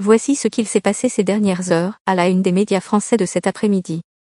Voici ce qu'il s'est passé ces dernières heures, à la une des médias français de cet après-midi.